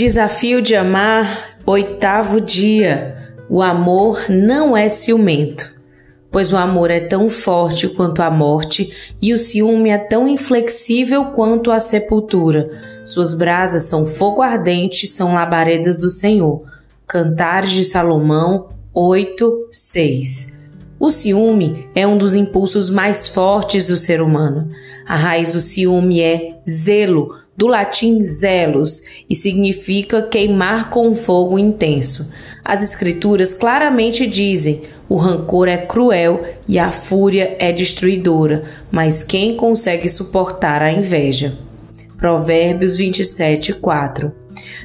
Desafio de amar, oitavo dia. O amor não é ciumento, pois o amor é tão forte quanto a morte e o ciúme é tão inflexível quanto a sepultura. Suas brasas são fogo ardente, são labaredas do Senhor. Cantares de Salomão 8, 6. O ciúme é um dos impulsos mais fortes do ser humano. A raiz do ciúme é zelo, do latim zelos, e significa queimar com fogo intenso. As escrituras claramente dizem: o rancor é cruel e a fúria é destruidora, mas quem consegue suportar a inveja? Provérbios 27, 4.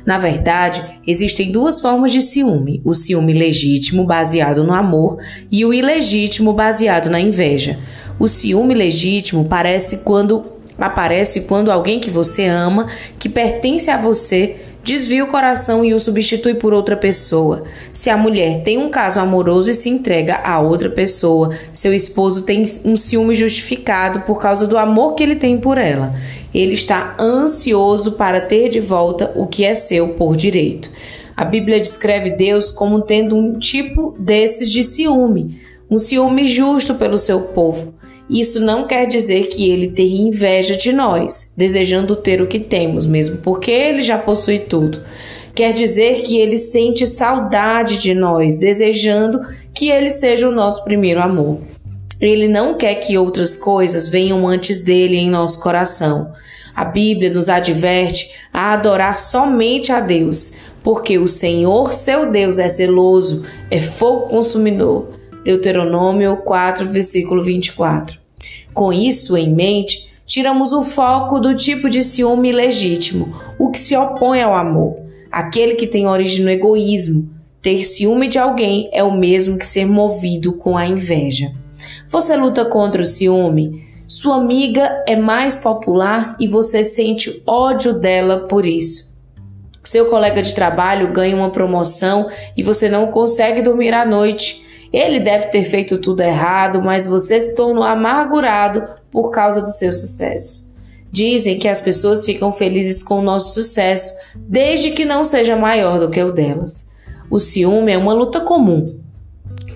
Na verdade, existem duas formas de ciúme: o ciúme legítimo, baseado no amor, e o ilegítimo, baseado na inveja. O ciúme legítimo parece quando aparece quando alguém que você ama, que pertence a você, desvia o coração e o substitui por outra pessoa. Se a mulher tem um caso amoroso e se entrega a outra pessoa, seu esposo tem um ciúme justificado por causa do amor que ele tem por ela. Ele está ansioso para ter de volta o que é seu por direito. A Bíblia descreve Deus como tendo um tipo desses de ciúme, um ciúme justo pelo seu povo. Isso não quer dizer que ele tem inveja de nós, desejando ter o que temos, mesmo porque ele já possui tudo. Quer dizer que ele sente saudade de nós, desejando que ele seja o nosso primeiro amor. Ele não quer que outras coisas venham antes dele em nosso coração. A Bíblia nos adverte a adorar somente a Deus, porque o Senhor, seu Deus, é zeloso, é fogo consumidor. Deuteronômio 4, versículo 24. Com isso em mente, tiramos o foco do tipo de ciúme legítimo, o que se opõe ao amor, aquele que tem origem no egoísmo. Ter ciúme de alguém é o mesmo que ser movido com a inveja. Você luta contra o ciúme? Sua amiga é mais popular e você sente ódio dela por isso. Seu colega de trabalho ganha uma promoção e você não consegue dormir à noite. Ele deve ter feito tudo errado, mas você se tornou amargurado por causa do seu sucesso. Dizem que as pessoas ficam felizes com o nosso sucesso, desde que não seja maior do que o delas. O ciúme é uma luta comum.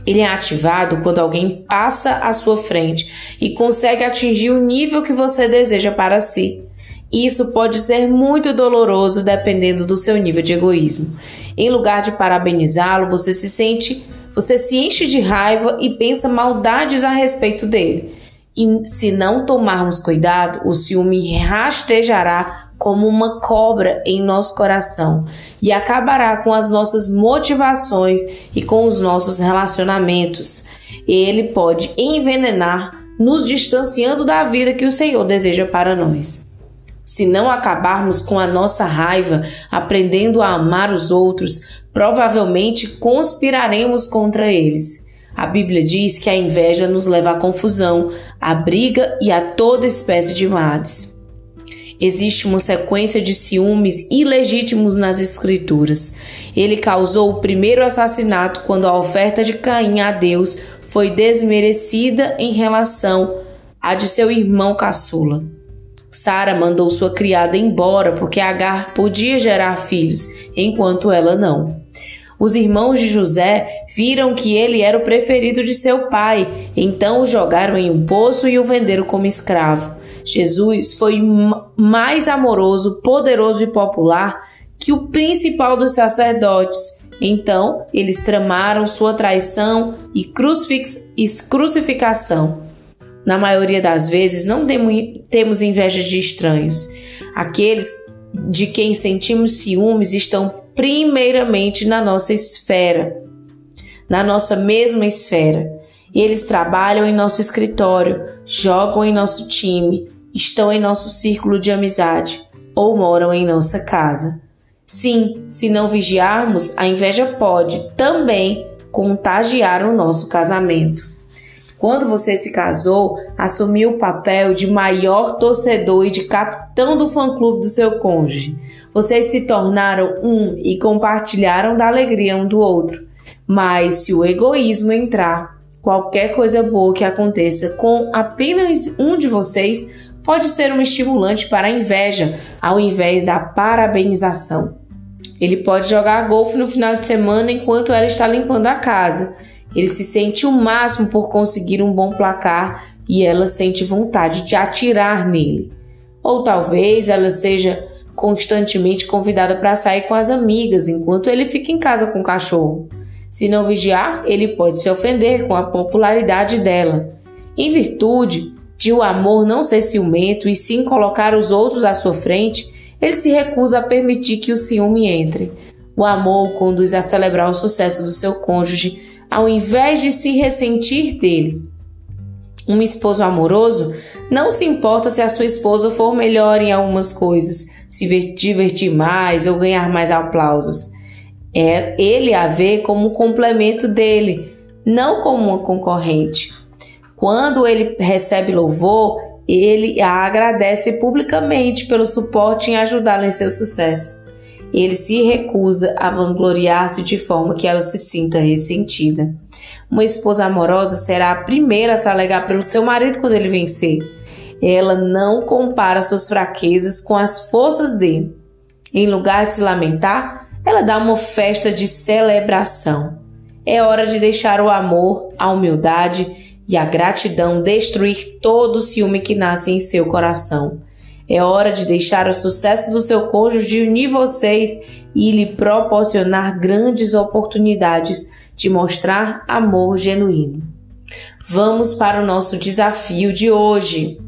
Ele é ativado quando alguém passa à sua frente e consegue atingir o nível que você deseja para si. Isso pode ser muito doloroso dependendo do seu nível de egoísmo. Em lugar de parabenizá-lo, você se sente você se enche de raiva e pensa maldades a respeito dele. E se não tomarmos cuidado, o ciúme rastejará como uma cobra em nosso coração e acabará com as nossas motivações e com os nossos relacionamentos. Ele pode envenenar, nos distanciando da vida que o Senhor deseja para nós. Se não acabarmos com a nossa raiva, aprendendo a amar os outros, provavelmente conspiraremos contra eles. A Bíblia diz que a inveja nos leva à confusão, à briga e a toda espécie de males. Existe uma sequência de ciúmes ilegítimos nas Escrituras. Ele causou o primeiro assassinato quando a oferta de Caim a Deus foi desmerecida em relação à de seu irmão caçula. Sara mandou sua criada embora porque Agar podia gerar filhos, enquanto ela não. Os irmãos de José viram que ele era o preferido de seu pai, então o jogaram em um poço e o venderam como escravo. Jesus foi mais amoroso, poderoso e popular que o principal dos sacerdotes. Então eles tramaram sua traição e crucificação. Na maioria das vezes, não temos inveja de estranhos. Aqueles de quem sentimos ciúmes estão primeiramente na nossa esfera, na nossa mesma esfera. Eles trabalham em nosso escritório, jogam em nosso time, estão em nosso círculo de amizade ou moram em nossa casa. Sim, se não vigiarmos, a inveja pode também contagiar o nosso casamento. Quando você se casou, assumiu o papel de maior torcedor e de capitão do fã-clube do seu cônjuge. Vocês se tornaram um e compartilharam da alegria um do outro. Mas se o egoísmo entrar, qualquer coisa boa que aconteça com apenas um de vocês pode ser um estimulante para a inveja, ao invés da parabenização. Ele pode jogar golfe no final de semana enquanto ela está limpando a casa. Ele se sente o máximo por conseguir um bom placar e ela sente vontade de atirar nele. Ou talvez ela seja constantemente convidada para sair com as amigas enquanto ele fica em casa com o cachorro. Se não vigiar, ele pode se ofender com a popularidade dela. Em virtude de o amor não ser ciumento e sim colocar os outros à sua frente, ele se recusa a permitir que o ciúme entre. O amor o conduz a celebrar o sucesso do seu cônjuge, ao invés de se ressentir dele. Um esposo amoroso não se importa se a sua esposa for melhor em algumas coisas, se divertir mais ou ganhar mais aplausos. É ele a vê como um complemento dele, não como uma concorrente. Quando ele recebe louvor, ele a agradece publicamente pelo suporte em ajudá-la em seu sucesso. Ele se recusa a vangloriar-se de forma que ela se sinta ressentida. Uma esposa amorosa será a primeira a se alegar pelo seu marido quando ele vencer. Ela não compara suas fraquezas com as forças dele. Em lugar de se lamentar, ela dá uma festa de celebração. É hora de deixar o amor, a humildade e a gratidão destruir todo o ciúme que nasce em seu coração. É hora de deixar o sucesso do seu cônjuge unir vocês e lhe proporcionar grandes oportunidades de mostrar amor genuíno. Vamos para o nosso desafio de hoje.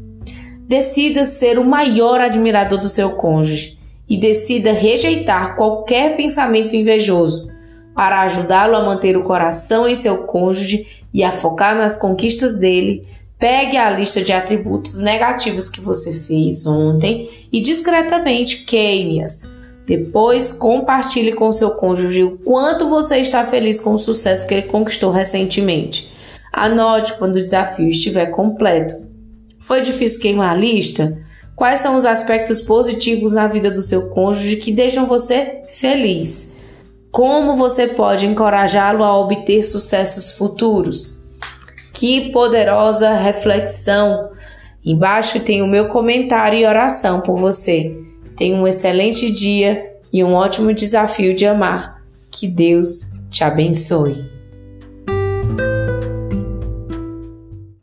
Decida ser o maior admirador do seu cônjuge e decida rejeitar qualquer pensamento invejoso para ajudá-lo a manter o coração em seu cônjuge e a focar nas conquistas dele, pegue a lista de atributos negativos que você fez ontem e discretamente queime-as. Depois, compartilhe com seu cônjuge o quanto você está feliz com o sucesso que ele conquistou recentemente. Anote quando o desafio estiver completo. Foi difícil queimar a lista? Quais são os aspectos positivos na vida do seu cônjuge que deixam você feliz? Como você pode encorajá-lo a obter sucessos futuros? Que poderosa reflexão! Embaixo tem o meu comentário e oração por você. Tenha um excelente dia e um ótimo desafio de amar. Que Deus te abençoe.